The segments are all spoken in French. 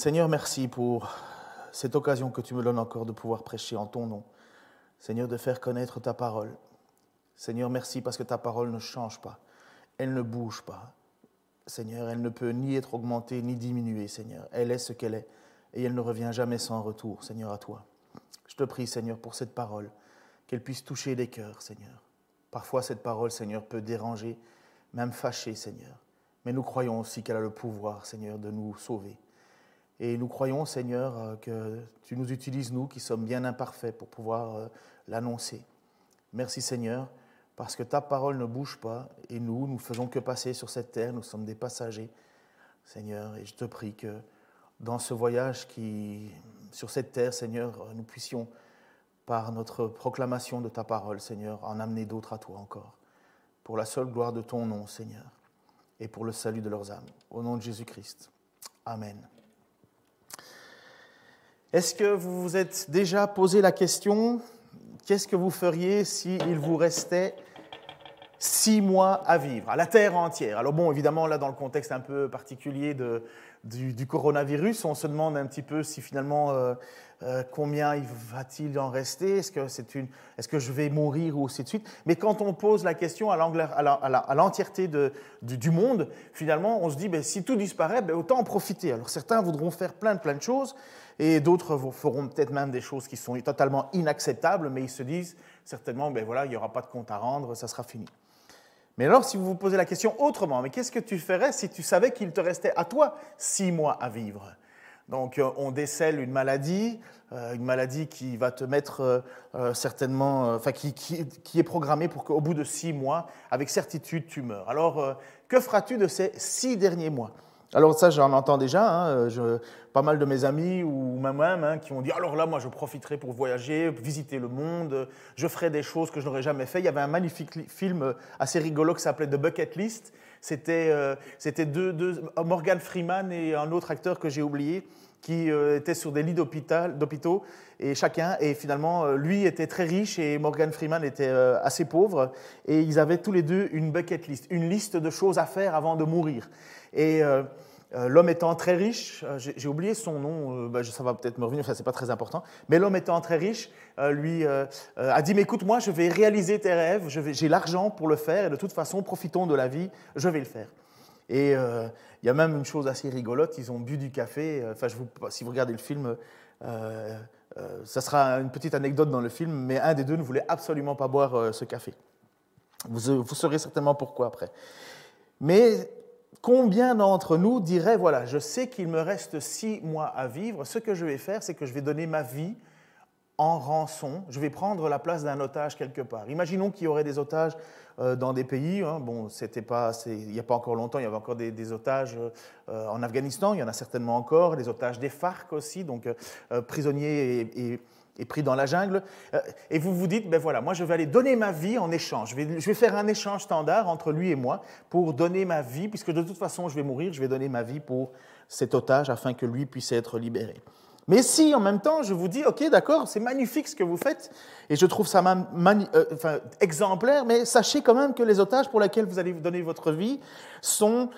Seigneur, merci pour cette occasion que tu me donnes encore de pouvoir prêcher en ton nom. Seigneur, de faire connaître ta parole. Seigneur, merci parce que ta parole ne change pas. Elle ne bouge pas. Seigneur, elle ne peut ni être augmentée ni diminuée, Seigneur. Elle est ce qu'elle est et elle ne revient jamais sans retour, Seigneur, à toi. Je te prie, Seigneur, pour cette parole, qu'elle puisse toucher les cœurs, Seigneur. Parfois, cette parole, Seigneur, peut déranger, même fâcher, Seigneur. Mais nous croyons aussi qu'elle a le pouvoir, Seigneur, de nous sauver. Et nous croyons, Seigneur, euh, que tu nous utilises, nous, qui sommes bien imparfaits, pour pouvoir euh, l'annoncer. Merci, Seigneur, parce que ta parole ne bouge pas, et nous, nous faisons que passer sur cette terre, nous sommes des passagers, Seigneur, et je te prie que dans ce voyage qui, sur cette terre, Seigneur, nous puissions, par notre proclamation de ta parole, Seigneur, en amener d'autres à toi encore, pour la seule gloire de ton nom, Seigneur, et pour le salut de leurs âmes. Au nom de Jésus-Christ. Amen. Est-ce que vous vous êtes déjà posé la question, qu'est-ce que vous feriez s'il vous restait six mois à vivre, à la Terre entière? Alors bon, évidemment, là, dans le contexte un peu particulier du, coronavirus, on se demande un petit peu si finalement, euh, euh, combien va-t-il en rester? Est-ce que, c'est une, est-ce que je vais mourir ou ainsi de suite? Mais quand on pose la question à, l'entièreté du, du, monde, finalement, on se dit, ben, si tout disparaît, ben, autant en profiter. Alors certains voudront faire plein plein de choses, et d'autres feront peut-être même des choses qui sont totalement inacceptables, mais ils se disent certainement, ben voilà, il n'y aura pas de compte à rendre, ça sera fini. Mais alors, si vous vous posez la question autrement, mais qu'est-ce que tu ferais si tu savais qu'il te restait à toi six mois à vivre? Donc, euh, on décèle une maladie, euh, une maladie qui va te mettre euh, certainement, enfin, qui, qui, est programmée pour qu'au bout de six mois, avec certitude, tu meurs. Alors, que feras-tu de ces six derniers mois? Alors ça, j'en entends déjà, hein, je, pas mal de mes amis ou moi-même hein, qui ont dit, alors là, moi, je profiterai pour voyager, visiter le monde, je ferai des choses que je n'aurais jamais fait. Il y avait un magnifique film assez rigolo qui s'appelait The Bucket List. C'était euh, Morgan Freeman et un autre acteur que j'ai oublié qui euh, étaient sur des lits d'hôpitaux et chacun, et finalement, euh, lui était très riche et Morgan Freeman était assez pauvre, et ils avaient tous les deux une bucket list, une liste de choses à faire avant de mourir. Et euh, euh, l'homme étant très riche, euh, j'ai oublié son nom, bah, ça va peut-être me revenir, ça c'est pas très important, mais l'homme étant très riche, lui a dit, mais écoute, moi je vais réaliser tes rêves, j'ai l'argent pour le faire, et de toute façon, profitons de la vie, je vais le faire. Et il y a même une chose assez rigolote, ils ont bu du café, enfin, si vous regardez le film, ça sera une petite anecdote dans le film, mais un des deux ne voulait absolument pas boire ce café. Vous, vous saurez certainement pourquoi après. Mais Combien d'entre nous diraient, voilà, je sais qu'il me reste six mois à vivre, ce que je vais faire, c'est que je vais donner ma vie en rançon, je vais prendre la place d'un otage quelque part. Imaginons qu'il y aurait des otages euh, dans des pays, hein. bon, c'était pas, il n'y a pas encore longtemps, il y avait encore des, otages euh, en Afghanistan, il y en a certainement encore, des otages des FARC aussi, donc euh, prisonniers et est pris dans la jungle, euh, et vous vous dites, ben voilà, moi je vais aller donner ma vie en échange. Je vais, faire un échange standard entre lui et moi pour donner ma vie, puisque de toute façon je vais mourir, je vais donner ma vie pour cet otage afin que lui puisse être libéré. Mais si en même temps je vous dis, ok, d'accord, c'est magnifique ce que vous faites, et je trouve ça euh, exemplaire, mais sachez quand même que les otages pour lesquels vous allez donner votre vie sont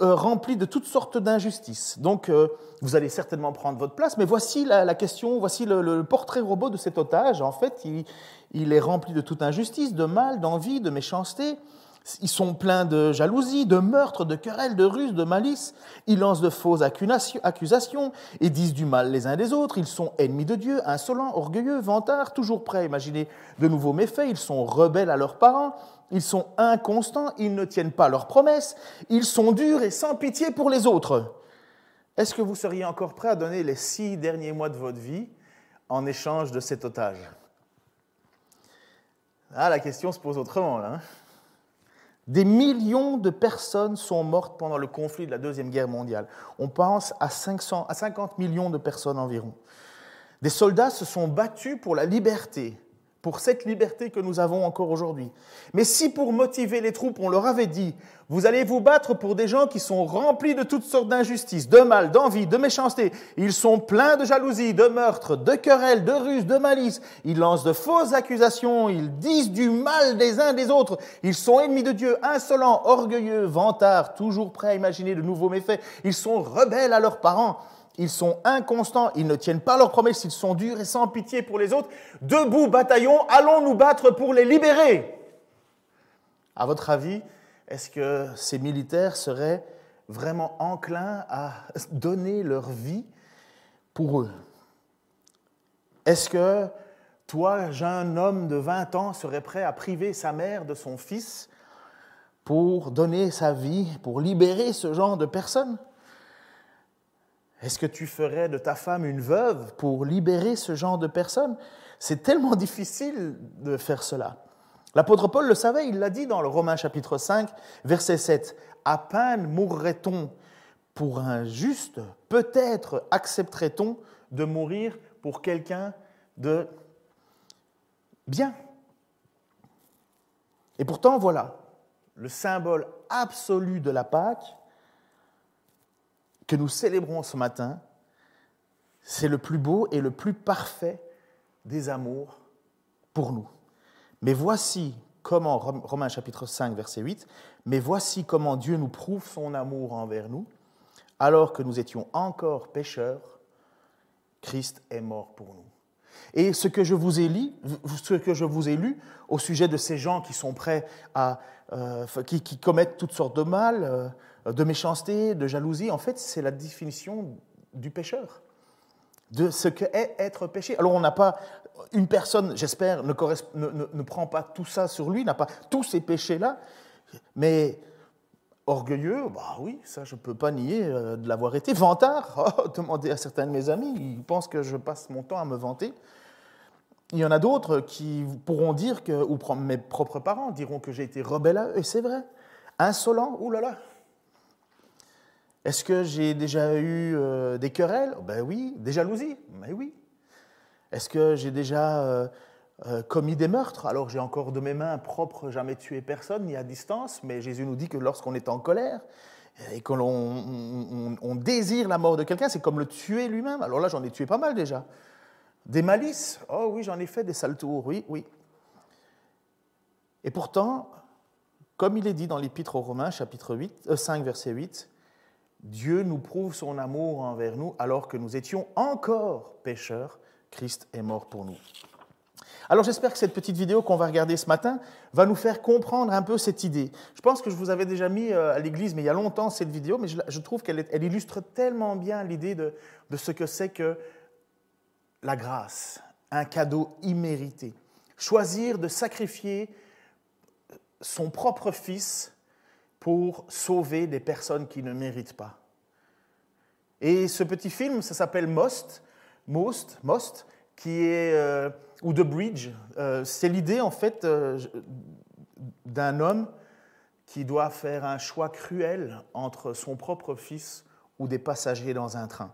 euh, rempli de toutes sortes d'injustices. Donc, euh, vous allez certainement prendre votre place, mais voici la, question, voici le, portrait robot de cet otage. En fait, il, il est rempli de toute injustice, de mal, d'envie, de méchanceté. Ils sont pleins de jalousie, de meurtre, de querelles, de ruses, de malice. Ils lancent de fausses accusations et disent du mal les uns des autres. Ils sont ennemis de Dieu, insolents, orgueilleux, vantards, toujours prêts à imaginer de nouveaux méfaits. Ils sont rebelles à leurs parents. Ils sont inconstants, ils ne tiennent pas leurs promesses. Ils sont durs et sans pitié pour les autres. Est-ce que vous seriez encore prêt à donner les six derniers mois de votre vie en échange de cet otage? Ah, la question se pose autrement là. Hein. Des millions de personnes sont mortes pendant le conflit de la Deuxième Guerre mondiale. On pense à, 500, à 50 millions de personnes environ. Des soldats se sont battus pour la liberté, pour cette liberté que nous avons encore aujourd'hui. Mais si pour motiver les troupes, on leur avait dit, vous allez vous battre pour des gens qui sont remplis de toutes sortes d'injustices, de mal, d'envie, de méchanceté, ils sont pleins de jalousie, de meurtre, de querelles, de ruses, de malice, ils lancent de fausses accusations, ils disent du mal des uns des autres, ils sont ennemis de Dieu, insolents, orgueilleux, vantards, toujours prêts à imaginer de nouveaux méfaits, ils sont rebelles à leurs parents, ils sont inconstants, ils ne tiennent pas leurs promesses, ils sont durs et sans pitié pour les autres. Debout, bataillon, allons nous battre pour les libérer? À votre avis, est-ce que ces militaires seraient vraiment enclins à donner leur vie pour eux? Est-ce que toi, jeune homme de 20 ans, serais prêt à priver sa mère de son fils pour donner sa vie, pour libérer ce genre de personnes? Est-ce que tu ferais de ta femme une veuve pour libérer ce genre de personnes? C'est tellement difficile de faire cela. L'apôtre Paul le savait, il l'a dit dans le Romain chapitre 5, verset 7. À peine mourrait-on pour un juste, peut-être accepterait-on de mourir pour quelqu'un de bien. Et pourtant, voilà, le symbole absolu de la Pâque, que nous célébrons ce matin, c'est le plus beau et le plus parfait des amours pour nous. Mais voici comment, Romains chapitre 5, verset 8, mais voici comment Dieu nous prouve son amour envers nous. Alors que nous étions encore pécheurs, Christ est mort pour nous. Et ce que je vous ai lu, que au sujet de ces gens qui sont prêts à, euh, qui, commettent toutes sortes de mal, euh, de méchanceté, de jalousie, en fait, c'est la définition du pécheur, de ce qu'est être péché. Alors, on n'a pas. Une personne, j'espère, ne, ne, prend pas tout ça sur lui, n'a pas tous ces péchés-là, mais orgueilleux, bah oui, ça je ne peux pas nier euh, de l'avoir été. Vantard, oh, demandez à certains de mes amis, ils pensent que je passe mon temps à me vanter. Il y en a d'autres qui pourront dire que, ou mes propres parents diront que j'ai été rebelle et c'est vrai. Insolent, oulala, est-ce que j'ai déjà eu euh, des querelles? Ben oui. Des jalousies Ben oui. Est-ce que j'ai déjà euh, euh, commis des meurtres Alors j'ai encore de mes mains propres jamais tué personne, ni à distance, mais Jésus nous dit que lorsqu'on est en colère et que l'on désire la mort de quelqu'un, c'est comme le tuer lui-même. Alors là, j'en ai tué pas mal déjà. Des malices Oh oui, j'en ai fait des sales tours, oui, oui. Et pourtant, comme il est dit dans l'Épître aux Romains, chapitre 8, 5, verset 8, Dieu nous prouve son amour envers nous alors que nous étions encore pécheurs. Christ est mort pour nous. Alors j'espère que cette petite vidéo qu'on va regarder ce matin va nous faire comprendre un peu cette idée. Je pense que je vous avais déjà mis euh, à l'église, mais il y a longtemps, cette vidéo, mais je, trouve qu'elle illustre tellement bien l'idée de, ce que c'est que la grâce, un cadeau immérité. Choisir de sacrifier son propre fils pour sauver des personnes qui ne méritent pas. Et ce petit film, ça s'appelle Most, Most, Most, qui est euh, ou The Bridge. Euh, c'est l'idée en fait euh, d'un homme qui doit faire un choix cruel entre son propre fils ou des passagers dans un train.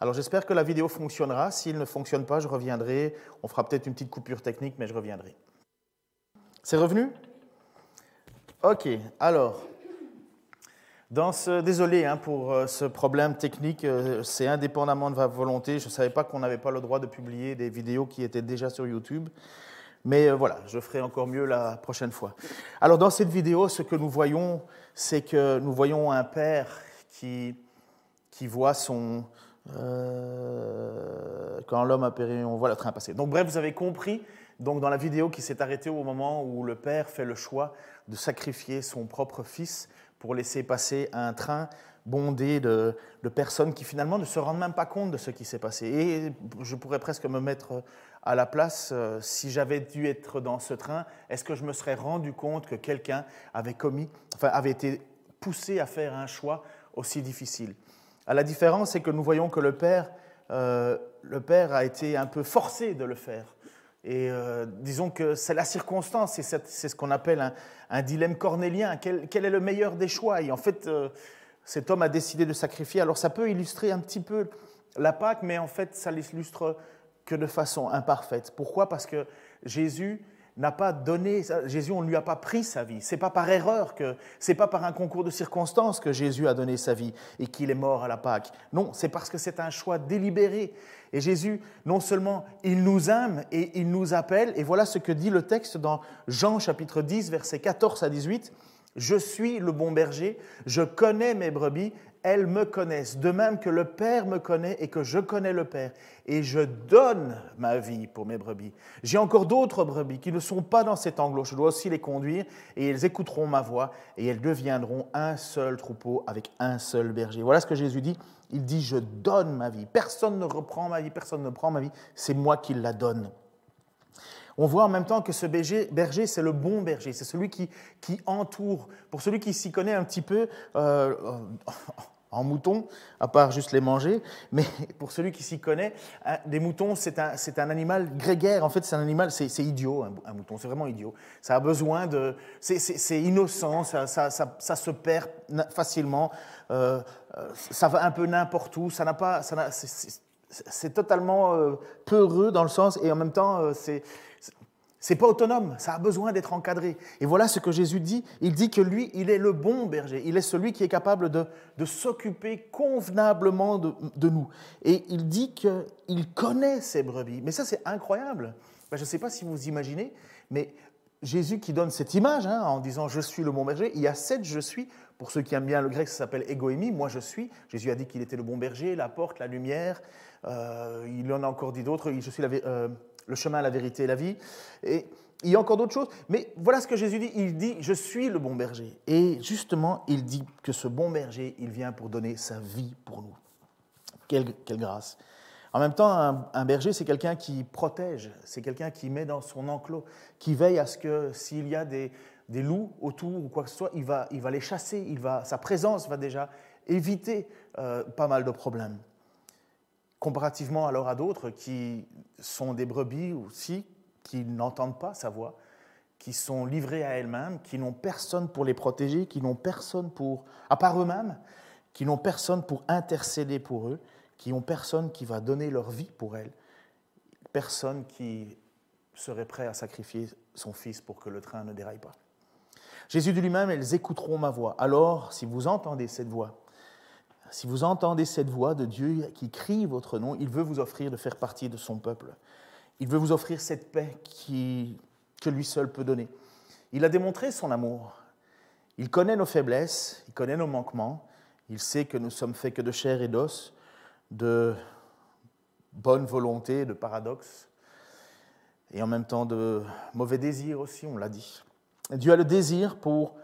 Alors j'espère que la vidéo fonctionnera. S'il ne fonctionne pas, je reviendrai. On fera peut-être une petite coupure technique, mais je reviendrai. C'est revenu? Ok, alors, dans ce, désolé hein, pour euh, ce problème technique, euh, c'est indépendamment de ma volonté. Je ne savais pas qu'on n'avait pas le droit de publier des vidéos qui étaient déjà sur YouTube. Mais euh, voilà, je ferai encore mieux la prochaine fois. Alors dans cette vidéo, ce que nous voyons, c'est que nous voyons un père qui, qui voit son... quand l'homme a péri, on voit le train passer. Donc bref, vous avez compris, donc dans la vidéo qui s'est arrêtée au moment où le père fait le choix de sacrifier son propre fils pour laisser passer un train bondé de, personnes qui finalement ne se rendent même pas compte de ce qui s'est passé. Et je pourrais presque me mettre à la place, euh, si j'avais dû être dans ce train, est-ce que je me serais rendu compte que quelqu'un avait commis, avait été poussé à faire un choix aussi difficile? À la différence, c'est que nous voyons que le père, euh, le père a été un peu forcé de le faire. Et euh, disons que c'est la circonstance, c'est ce qu'on appelle un, dilemme cornélien. Quel, est le meilleur des choix? Et en fait, euh, cet homme a décidé de sacrifier. Alors ça peut illustrer un petit peu la Pâque, mais en fait, ça l'illustre que de façon imparfaite. Pourquoi? Parce que Jésus n'a pas donné, Jésus, on ne lui a pas pris sa vie. C'est pas par erreur que, c'est pas par un concours de circonstances que Jésus a donné sa vie et qu'il est mort à la Pâque. Non, c'est parce que c'est un choix délibéré. Et Jésus, non seulement il nous aime et il nous appelle, et voilà ce que dit le texte dans Jean chapitre 10, versets 14 à 18. Je suis le bon berger, je connais mes brebis elles me connaissent, de même que le Père me connaît et que je connais le Père, et je donne ma vie pour mes brebis. J'ai encore d'autres brebis qui ne sont pas dans cet enclos, je dois aussi les conduire, et elles écouteront ma voix, et elles deviendront un seul troupeau avec un seul berger. Voilà ce que Jésus dit. Il dit, je donne ma vie. Personne ne reprend ma vie, personne ne prend ma vie, c'est moi qui la donne. On voit en même temps que ce berger, c'est le bon berger, c'est celui qui, qui, entoure. Pour celui qui s'y connaît un petit peu euh, en mouton, à part juste les manger, mais pour celui qui s'y connaît, des moutons, c'est un, un, animal grégaire. En fait, c'est un animal, c'est idiot, un, mouton, c'est vraiment idiot. Ça a besoin de. C'est innocent, ça, ça, ça, se perd facilement, euh, euh, ça va un peu n'importe où, ça n'a pas. c'est totalement peureux dans le sens, et en même temps, c'est c'est pas autonome, ça a besoin d'être encadré. Et voilà ce que Jésus dit. Il dit que lui, il est le bon berger. Il est celui qui est capable de, s'occuper convenablement de, nous. Et il dit qu'il connaît ses brebis. Mais ça, c'est incroyable. Ben, je ne sais pas si vous imaginez, mais Jésus qui donne cette image hein, en disant je suis le bon berger, il y a sept je suis. Pour ceux qui aiment bien le grec, ça s'appelle égoïmie, moi je suis. Jésus a dit qu'il était le bon berger, la porte, la lumière. Euh, il en a encore dit d'autres. Je suis la, euh, le chemin, la vérité et la vie. Et il y a encore d'autres choses, mais voilà ce que Jésus dit. Il dit, je suis le bon berger. Et justement, il dit que ce bon berger, il vient pour donner sa vie pour nous. Quelle, grâce. En même temps, un, berger, c'est quelqu'un qui protège, c'est quelqu'un qui met dans son enclos, qui veille à ce que s'il y a des, loups autour ou quoi que ce soit, il va, il va les chasser, il va, sa présence va déjà éviter euh, pas mal de problèmes comparativement alors à d'autres qui sont des brebis aussi, qui n'entendent pas sa voix, qui sont livrées à elles-mêmes, qui n'ont personne pour les protéger, qui n'ont personne pour, à part eux-mêmes, qui n'ont personne pour intercéder pour eux, qui n'ont personne qui va donner leur vie pour elles, personne qui serait prêt à sacrifier son fils pour que le train ne déraille pas. Jésus dit lui-même, elles écouteront ma voix. Alors, si vous entendez cette voix, si vous entendez cette voix de Dieu qui crie votre nom, il veut vous offrir de faire partie de son peuple. Il veut vous offrir cette paix que lui seul peut donner. Il a démontré son amour. Il connaît nos faiblesses, il connaît nos manquements, il sait que nous sommes faits que de chair et d'os, de bonne volonté, de paradoxe, et en même temps de mauvais désirs aussi, on l'a dit. Dieu a le désir pour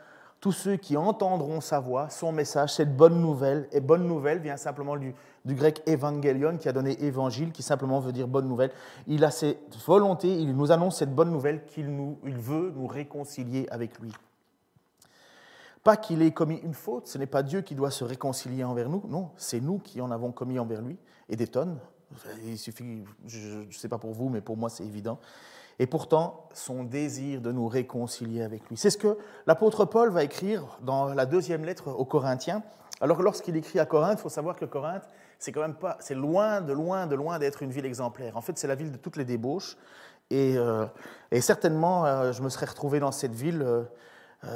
tous ceux qui entendront sa voix, son message, cette bonne nouvelle. Et bonne nouvelle vient simplement du, grec évangélion, qui a donné évangile, qui simplement veut dire bonne nouvelle. Il a cette volonté, il nous annonce cette bonne nouvelle qu'il il veut nous réconcilier avec lui. Pas qu'il ait commis une faute, ce n'est pas Dieu qui doit se réconcilier envers nous, non, c'est nous qui en avons commis envers lui, et des tonnes. Il suffit, je ne sais pas pour vous, mais pour moi c'est évident et pourtant son désir de nous réconcilier avec lui. C'est ce que l'apôtre Paul va écrire dans la deuxième lettre aux Corinthiens. Alors lorsqu'il écrit à Corinthe, il faut savoir que Corinthe, c'est quand même pas, c'est loin de loin de loin d'être une ville exemplaire. En fait, c'est la ville de toutes les débauches. Et, euh, certainement, euh, je me serais retrouvé dans cette ville. Euh,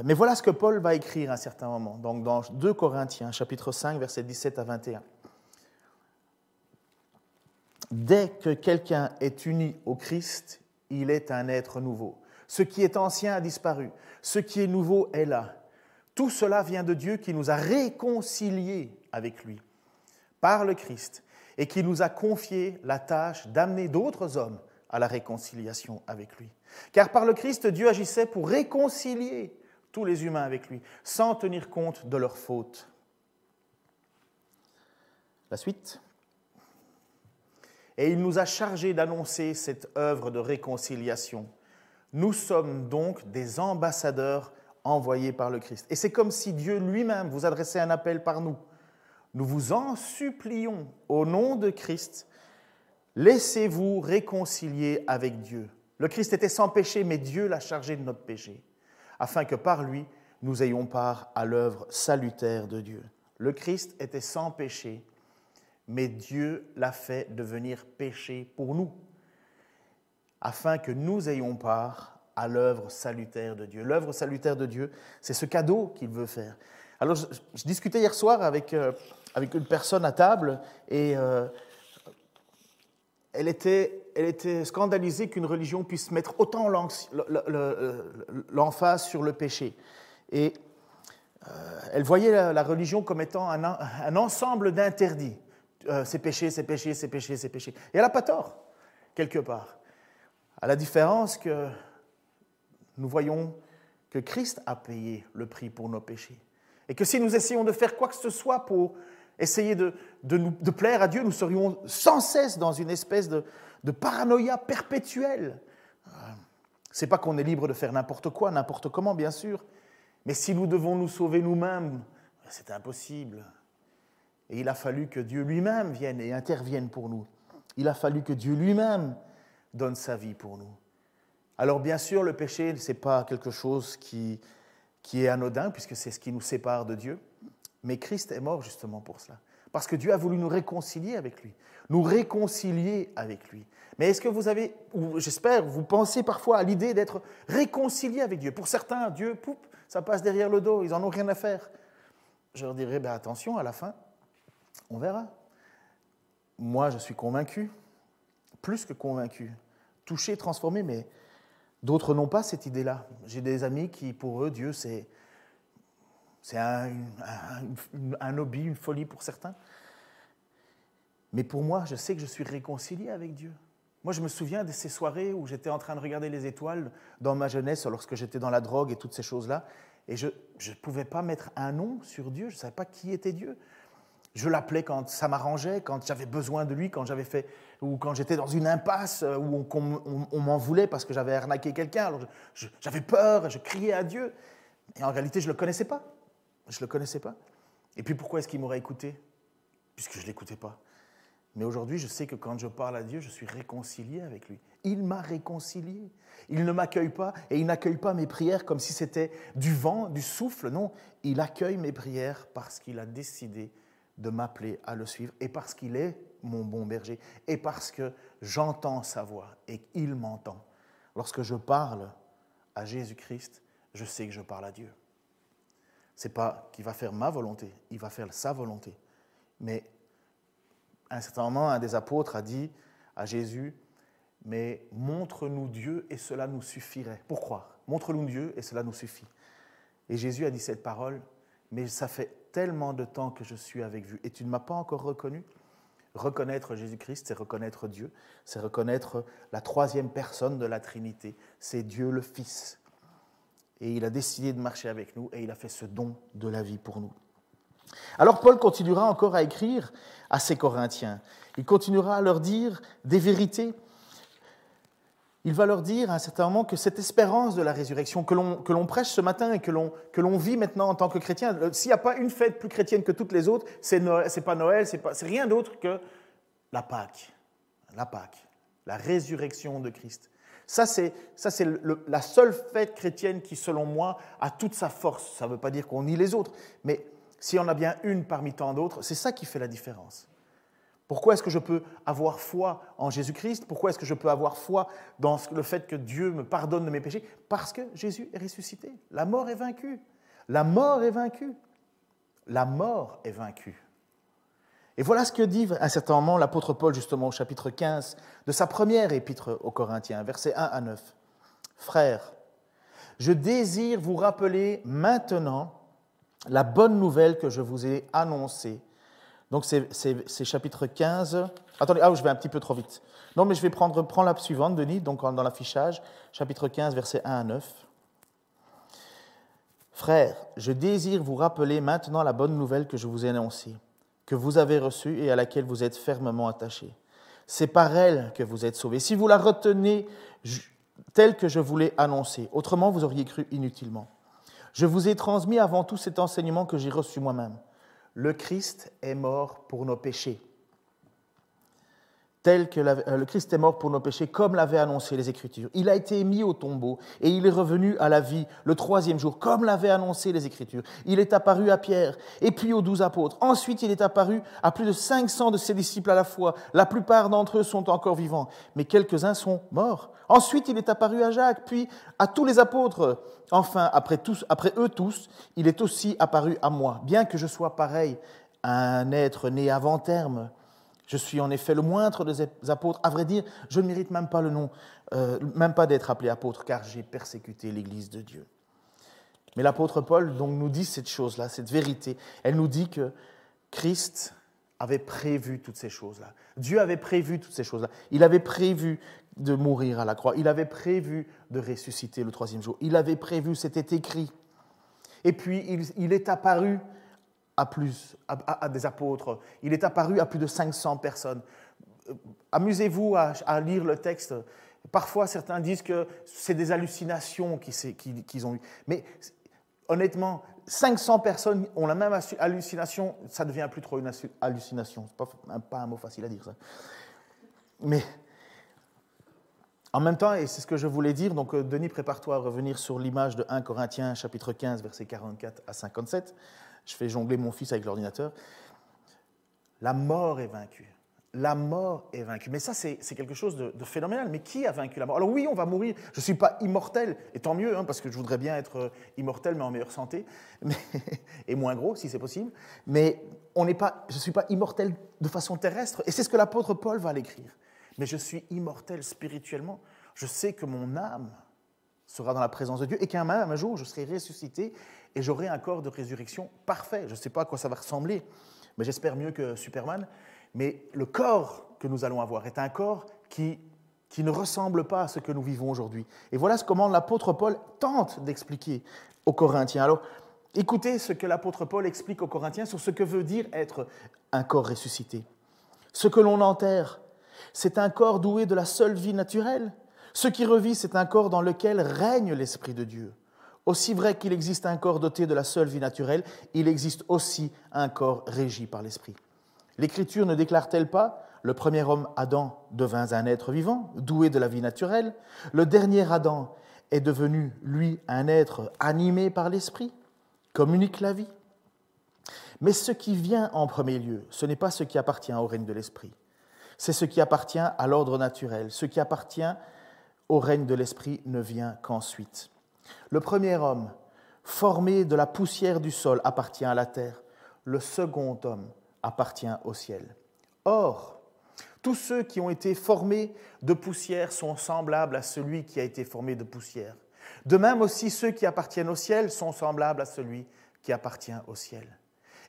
mais voilà ce que Paul va écrire à un certain moment. Donc dans 2 Corinthiens, chapitre 5, versets 17 à 21. Dès que quelqu'un est uni au Christ, il est un être nouveau. Ce qui est ancien a disparu, ce qui est nouveau est là. Tout cela vient de Dieu qui nous a réconciliés avec lui par le Christ et qui nous a confié la tâche d'amener d'autres hommes à la réconciliation avec lui. Car par le Christ, Dieu agissait pour réconcilier tous les humains avec lui, sans tenir compte de leurs fautes. La suite et il nous a chargés d'annoncer cette œuvre de réconciliation. Nous sommes donc des ambassadeurs envoyés par le Christ. Et c'est comme si Dieu lui-même vous adressait un appel par nous. Nous vous en supplions au nom de Christ, laissez-vous réconcilier avec Dieu. Le Christ était sans péché, mais Dieu l'a chargé de notre péché, afin que par lui, nous ayons part à l'œuvre salutaire de Dieu. Le Christ était sans péché, mais Dieu l'a fait devenir péché pour nous, afin que nous ayons part à l'œuvre salutaire de Dieu. L'œuvre salutaire de Dieu, c'est ce cadeau qu'il veut faire. Alors, je, discutais hier soir avec, euh, avec une personne à table et euh, elle, était, elle était scandalisée qu'une religion puisse mettre autant l'emphase sur le péché. Et Euh, elle voyait la, religion comme étant un, ensemble d'interdits. Euh, c'est péché, c'est péché, c'est péché, c'est péché. Et elle n'a pas tort, quelque part. À la différence que nous voyons que Christ a payé le prix pour nos péchés. Et que si nous essayons de faire quoi que ce soit pour essayer de, de, plaire à Dieu, nous serions sans cesse dans une espèce de, de paranoïa perpétuelle. Euh, c'est pas qu'on est libre de faire n'importe quoi, n'importe comment, bien sûr, mais si nous devons nous sauver nous-mêmes, c'est impossible. Et il a fallu que Dieu lui-même vienne et intervienne pour nous. Il a fallu que Dieu lui-même donne sa vie pour nous. Alors bien sûr, le péché, ce n'est pas quelque chose qui, qui est anodin, puisque c'est ce qui nous sépare de Dieu. Mais Christ est mort justement pour cela. Parce que Dieu a voulu nous réconcilier avec lui, nous réconcilier avec lui. Mais est-ce que vous avez, ou j'espère, vous pensez parfois à l'idée d'être réconcilié avec Dieu? Pour certains, Dieu, poup, ça passe derrière le dos, ils n'en ont rien à faire. Je leur dirais, ben attention, à la fin, on verra. Moi, je suis convaincu, plus que convaincu, touché, transformé, mais d'autres n'ont pas cette idée-là. J'ai des amis qui, pour eux, Dieu, c'est un, un, hobby, une folie pour certains. Mais pour moi, je sais que je suis réconcilié avec Dieu. Moi, je me souviens de ces soirées où j'étais en train de regarder les étoiles dans ma jeunesse, lorsque j'étais dans la drogue et toutes ces choses-là, et je ne pouvais pas mettre un nom sur Dieu, je ne savais pas qui était Dieu. Je l'appelais quand ça m'arrangeait, quand j'avais besoin de lui, quand j'avais fait, ou quand j'étais dans une impasse où on, m'en voulait parce que j'avais arnaqué quelqu'un. Alors j'avais peur, je criais à Dieu. Et en réalité, je ne le connaissais pas. Je le connaissais pas. Et puis pourquoi est-ce qu'il m'aurait écouté? Puisque je ne l'écoutais pas. Mais aujourd'hui, je sais que quand je parle à Dieu, je suis réconcilié avec lui. Il m'a réconcilié. Il ne m'accueille pas et il n'accueille pas mes prières comme si c'était du vent, du souffle. Non, il accueille mes prières parce qu'il a décidé de m'appeler à le suivre et parce qu'il est mon bon berger et parce que j'entends sa voix et qu'il m'entend. Lorsque je parle à Jésus-Christ, je sais que je parle à Dieu n'est pas qu'il va faire ma volonté, il va faire sa volonté. Mais à un certain moment, un des apôtres a dit à Jésus, mais montre-nous Dieu et cela nous suffirait. Pour croire, montre-nous Dieu et cela nous suffit. Et Jésus a dit cette parole, mais ça fait tellement de temps que je suis avec vous et tu ne m'as pas encore reconnu. Reconnaître Jésus-Christ, c'est reconnaître Dieu, c'est reconnaître la troisième personne de la Trinité, c'est Dieu le Fils et il a décidé de marcher avec nous et il a fait ce don de la vie pour nous. Alors Paul continuera encore à écrire à ces Corinthiens. Il continuera à leur dire des vérités. Il va leur dire à un certain moment que cette espérance de la résurrection que l'on prêche ce matin et que l'on vit maintenant en tant que chrétien, euh, s'il n'y a pas une fête plus chrétienne que toutes les autres, c'est pas Noël, c'est rien d'autre que la Pâque. La Pâque, la résurrection de Christ. Ça, c'est, la seule fête chrétienne qui, selon moi, a toute sa force. Ça ne veut pas dire qu'on nie les autres, mais s'il y en a bien une parmi tant d'autres, c'est ça qui fait la différence. Pourquoi est-ce que je peux avoir foi en Jésus-Christ? Pourquoi est-ce que je peux avoir foi dans le fait que Dieu me pardonne de mes péchés? Parce que Jésus est ressuscité. La mort est vaincue. La mort est vaincue. La mort est vaincue. Et voilà ce que dit un certain moment l'apôtre Paul, justement, au chapitre 15 de sa première épître aux Corinthiens, versets 1 à 9. Frères, je désire vous rappeler maintenant la bonne nouvelle que je vous ai annoncée. Donc c'est chapitre 15. Attendez, ah, je vais un petit peu trop vite. Non, mais je vais prendre, la suivante, Denis, donc dans l'affichage, chapitre 15, versets 1 à 9. Frères, je désire vous rappeler maintenant la bonne nouvelle que je vous ai annoncée que vous avez reçue et à laquelle vous êtes fermement attachés. C'est par elle que vous êtes sauvés. Si vous la retenez telle que je vous l'ai annoncée, autrement vous auriez cru inutilement. Je vous ai transmis avant tout cet enseignement que j'ai reçu moi-même. Le Christ est mort pour nos péchés tel que euh, le Christ est mort pour nos péchés, comme l'avaient annoncé les Écritures. Il a été mis au tombeau et il est revenu à la vie le troisième jour, comme l'avaient annoncé les Écritures. Il est apparu à Pierre et puis aux douze apôtres. Ensuite, il est apparu à plus de 500 de ses disciples à la fois. La plupart d'entre eux sont encore vivants, mais quelques-uns sont morts. Ensuite, il est apparu à Jacques, puis à tous les apôtres. Enfin, après, après eux tous, il est aussi apparu à moi, bien que je sois pareil à un être né avant terme je suis en effet le moindre des apôtres. À vrai dire, je ne mérite même pas le nom, euh, même pas d'être appelé apôtre, car j'ai persécuté l'Église de Dieu. Mais l'apôtre Paul donc, nous dit cette chose-là, cette vérité. Elle nous dit que Christ avait prévu toutes ces choses-là. Dieu avait prévu toutes ces choses-là. Il avait prévu de mourir à la croix. Il avait prévu de ressusciter le troisième jour. Il avait prévu, c'était écrit. Et puis, il, est apparu à plus, à, des apôtres. Il est apparu à plus de 500 personnes. Euh, amusez-vous à, lire le texte. Parfois, certains disent que c'est des hallucinations qu'ils ont eues. Mais honnêtement, 500 personnes ont la même hallucination, ça ne devient plus trop une hallucination. Ce n'est pas, un mot facile à dire, ça. Mais en même temps, et c'est ce que je voulais dire, donc euh, Denis, prépare-toi à revenir sur l'image de 1 Corinthiens, chapitre 15, versets 44 à 57. Je fais jongler mon fils avec l'ordinateur. La mort est vaincue la mort est vaincue. Mais ça, c'est quelque chose de, phénoménal. Mais qui a vaincu la mort? Alors oui, on va mourir. Je ne suis pas immortel, et tant mieux, hein, parce que je voudrais bien être euh, immortel, mais en meilleure santé, et moins gros, si c'est possible. Mais on pas, je ne suis pas immortel de façon terrestre, et c'est ce que l'apôtre Paul va l'écrire. Mais je suis immortel spirituellement. Je sais que mon âme sera dans la présence de Dieu, et qu'un un jour, je serai ressuscité, et j'aurai un corps de résurrection parfait. Je ne sais pas à quoi ça va ressembler, mais j'espère mieux que Superman. Mais le corps que nous allons avoir est un corps qui, qui ne ressemble pas à ce que nous vivons aujourd'hui. Et voilà comment l'apôtre Paul tente d'expliquer aux Corinthiens. Alors, écoutez ce que l'apôtre Paul explique aux Corinthiens sur ce que veut dire être un corps ressuscité. Ce que l'on enterre, c'est un corps doué de la seule vie naturelle. Ce qui revit, c'est un corps dans lequel règne l'Esprit de Dieu. Aussi vrai qu'il existe un corps doté de la seule vie naturelle, il existe aussi un corps régi par l'Esprit. L'Écriture ne déclare-t-elle pas le premier homme Adam devint un être vivant, doué de la vie naturelle Le dernier Adam est devenu, lui, un être animé par l'Esprit, communique la vie Mais ce qui vient en premier lieu, ce n'est pas ce qui appartient au règne de l'Esprit, c'est ce qui appartient à l'ordre naturel. Ce qui appartient au règne de l'Esprit ne vient qu'ensuite. Le premier homme, formé de la poussière du sol, appartient à la terre. Le second homme, appartient au ciel. Or, tous ceux qui ont été formés de poussière sont semblables à celui qui a été formé de poussière. De même aussi, ceux qui appartiennent au ciel sont semblables à celui qui appartient au ciel.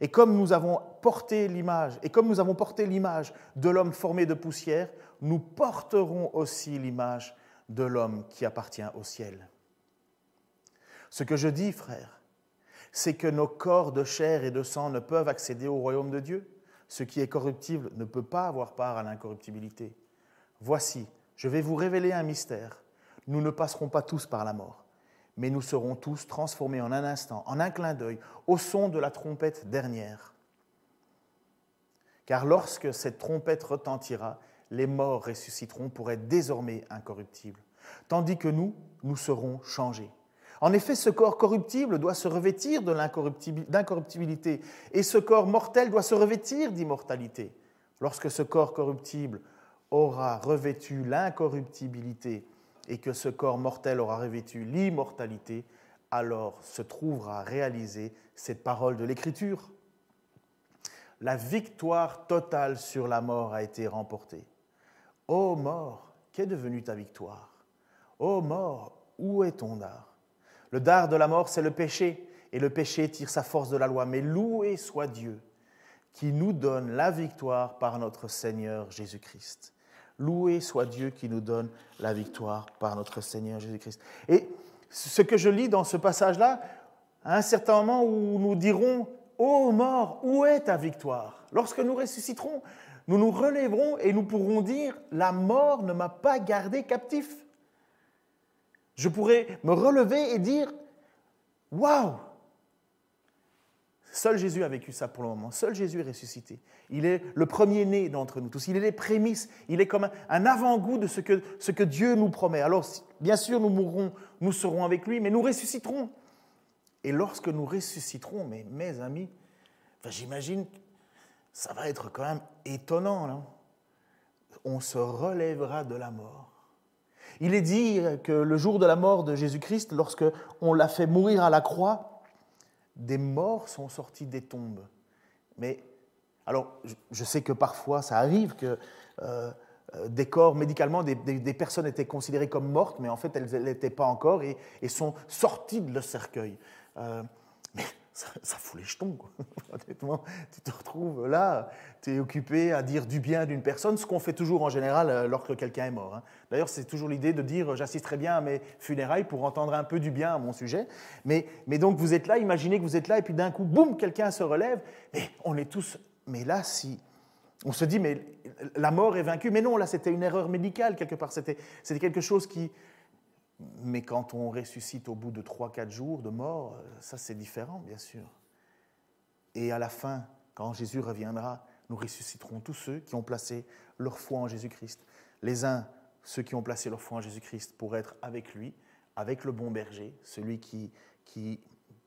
Et comme nous avons porté l'image, et comme nous avons porté l'image de l'homme formé de poussière, nous porterons aussi l'image de l'homme qui appartient au ciel. Ce que je dis, frère, c'est que nos corps de chair et de sang ne peuvent accéder au royaume de Dieu. Ce qui est corruptible ne peut pas avoir part à l'incorruptibilité. Voici, je vais vous révéler un mystère. Nous ne passerons pas tous par la mort, mais nous serons tous transformés en un instant, en un clin d'œil, au son de la trompette dernière. Car lorsque cette trompette retentira, les morts ressusciteront pour être désormais incorruptibles, tandis que nous, nous serons changés. En effet, ce corps corruptible doit se revêtir d'incorruptibilité et ce corps mortel doit se revêtir d'immortalité. Lorsque ce corps corruptible aura revêtu l'incorruptibilité et que ce corps mortel aura revêtu l'immortalité, alors se trouvera réalisée cette parole de l'Écriture. La victoire totale sur la mort a été remportée. Ô mort, qu'est devenue ta victoire? Ô mort, où est ton art? Le dard de la mort, c'est le péché, et le péché tire sa force de la loi. Mais loué soit Dieu qui nous donne la victoire par notre Seigneur Jésus-Christ. Loué soit Dieu qui nous donne la victoire par notre Seigneur Jésus-Christ. Et ce que je lis dans ce passage-là, à un certain moment où nous dirons, Ô mort, où est ta victoire? Lorsque nous ressusciterons, nous nous relèverons et nous pourrons dire, la mort ne m'a pas gardé captif. Je pourrais me relever et dire Waouh Seul Jésus a vécu ça pour le moment. Seul Jésus est ressuscité. Il est le premier-né d'entre nous tous. Il est les prémices. Il est comme un avant-goût de ce que, Dieu nous promet. Alors, bien sûr, nous mourrons, nous serons avec lui, mais nous ressusciterons. Et lorsque nous ressusciterons, mais mes amis, j'imagine, ça va être quand même étonnant. On se relèvera de la mort. Il est dit que le jour de la mort de Jésus-Christ, lorsque on l'a fait mourir à la croix, des morts sont sortis des tombes. Mais alors, je sais que parfois ça arrive que euh, des corps, médicalement, des, personnes étaient considérées comme mortes, mais en fait elles n'étaient pas encore et, sont sorties de leur cercueil. Euh, mais ça, fout les jetons, honnêtement. Tu te retrouves là, tu es occupé à dire du bien d'une personne, ce qu'on fait toujours en général euh, lorsque quelqu'un est mort. Hein. D'ailleurs, c'est toujours l'idée de dire j'assisterai bien à mes funérailles pour entendre un peu du bien à mon sujet. Mais, mais donc vous êtes là, imaginez que vous êtes là, et puis d'un coup, boum, quelqu'un se relève, et on est tous. Mais là, si. On se dit, mais la mort est vaincue. Mais non, là, c'était une erreur médicale, quelque part. C'était quelque chose qui, mais quand on ressuscite au bout de 3-4 jours de mort, euh, ça c'est différent, bien sûr. Et à la fin, quand Jésus reviendra, nous ressusciterons tous ceux qui ont placé leur foi en Jésus-Christ. Les uns, ceux qui ont placé leur foi en Jésus-Christ pour être avec lui, avec le bon berger, celui qui, qui,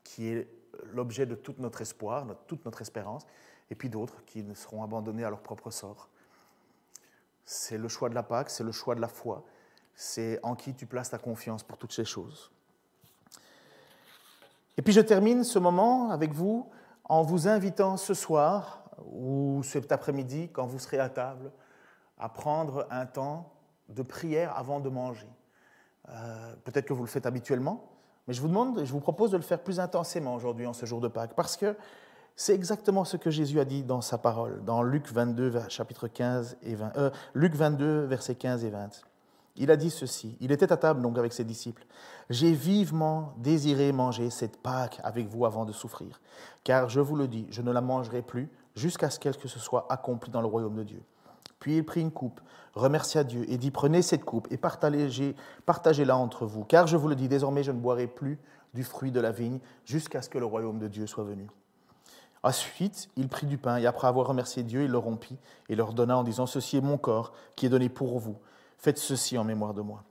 qui est l'objet de tout notre espoir, de toute notre espérance, et puis d'autres qui seront abandonnés à leur propre sort. C'est le choix de la Pâque, c'est le choix de la foi, c'est en qui tu places ta confiance pour toutes ces choses. Et puis je termine ce moment avec vous en vous invitant ce soir ou cet après-midi, quand vous serez à table, à prendre un temps de prière avant de manger. Euh, peut-être que vous le faites habituellement, mais je vous demande, je vous propose de le faire plus intensément aujourd'hui, en ce jour de Pâques, parce que c'est exactement ce que Jésus a dit dans sa parole, dans Luc 22, chapitre 15 et 20, euh, Luc 22, versets 15 et 20. Il a dit ceci, il était à table donc avec ses disciples. J'ai vivement désiré manger cette Pâque avec vous avant de souffrir, car je vous le dis, je ne la mangerai plus jusqu'à ce qu'elle se soit accomplie dans le royaume de Dieu. Puis il prit une coupe, remercia Dieu et dit, prenez cette coupe et partagez-la entre vous, car je vous le dis, désormais je ne boirai plus du fruit de la vigne jusqu'à ce que le royaume de Dieu soit venu. Ensuite, il prit du pain et après avoir remercié Dieu, il le rompit et leur donna en disant, ceci est mon corps qui est donné pour vous Faites ceci en mémoire de moi.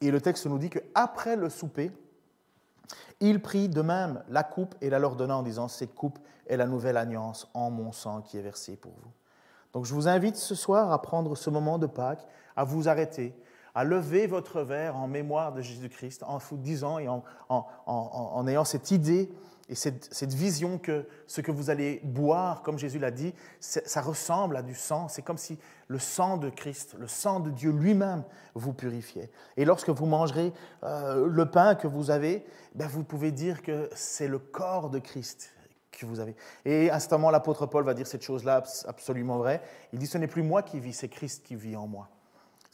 Et le texte nous dit qu'après le souper, il prit de même la coupe et la leur donna en disant, cette coupe est la nouvelle alliance en mon sang qui est versé pour vous. Donc je vous invite ce soir à prendre ce moment de Pâques, à vous arrêter, à lever votre verre en mémoire de Jésus-Christ, en vous disant et en, en ayant cette idée et cette, vision que ce que vous allez boire, comme Jésus l'a dit, ça ressemble à du sang. C'est comme si le sang de Christ, le sang de Dieu lui-même vous purifiait. Et lorsque vous mangerez euh, le pain que vous avez, ben vous pouvez dire que c'est le corps de Christ que vous avez. Et instantanément, l'apôtre Paul va dire cette chose-là absolument vraie. Il dit, ce n'est plus moi qui vis, c'est Christ qui vit en moi.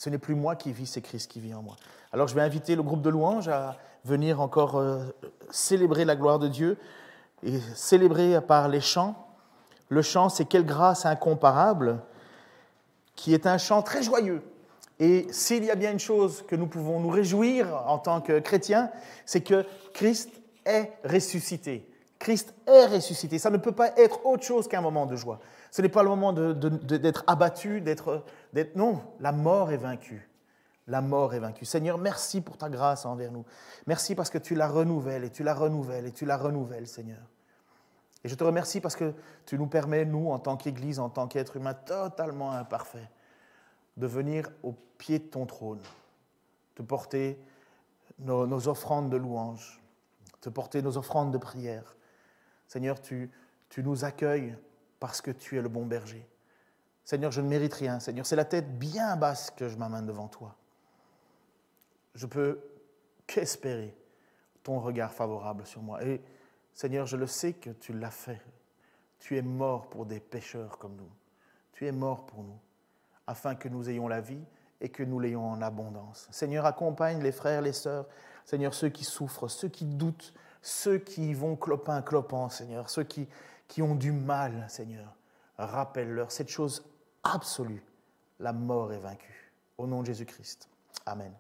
Ce n'est plus moi qui vis, c'est Christ qui vit en moi. Alors je vais inviter le groupe de louanges à venir encore euh, célébrer la gloire de Dieu et célébrer par les chants. Le chant, c'est quelle grâce incomparable, qui est un chant très joyeux. Et s'il y a bien une chose que nous pouvons nous réjouir en tant que chrétiens, c'est que Christ est ressuscité. Christ est ressuscité. Ça ne peut pas être autre chose qu'un moment de joie. Ce n'est pas le moment d'être abattu, d'être... Non, la mort est vaincue la mort est vaincue. Seigneur, merci pour ta grâce envers nous. Merci parce que tu la renouvelles et tu la renouvelles et tu la renouvelles, Seigneur. Et je te remercie parce que tu nous permets, nous, en tant qu'Église, en tant qu'être humain totalement imparfait, de venir au pied de ton trône, te porter nos, nos offrandes de louange, te porter nos offrandes de prière. Seigneur, tu, tu nous accueilles parce que tu es le bon berger. Seigneur, je ne mérite rien. Seigneur, c'est la tête bien basse que je m'amène devant toi je peux qu'espérer ton regard favorable sur moi. Et Seigneur, je le sais que tu l'as fait. Tu es mort pour des pécheurs comme nous. Tu es mort pour nous, afin que nous ayons la vie et que nous l'ayons en abondance. Seigneur, accompagne les frères, les sœurs, Seigneur, ceux qui souffrent, ceux qui doutent, ceux qui vont clopin, clopant, Seigneur, ceux qui, qui ont du mal, Seigneur. Rappelle-leur cette chose absolue, la mort est vaincue. Au nom de Jésus-Christ. Amen.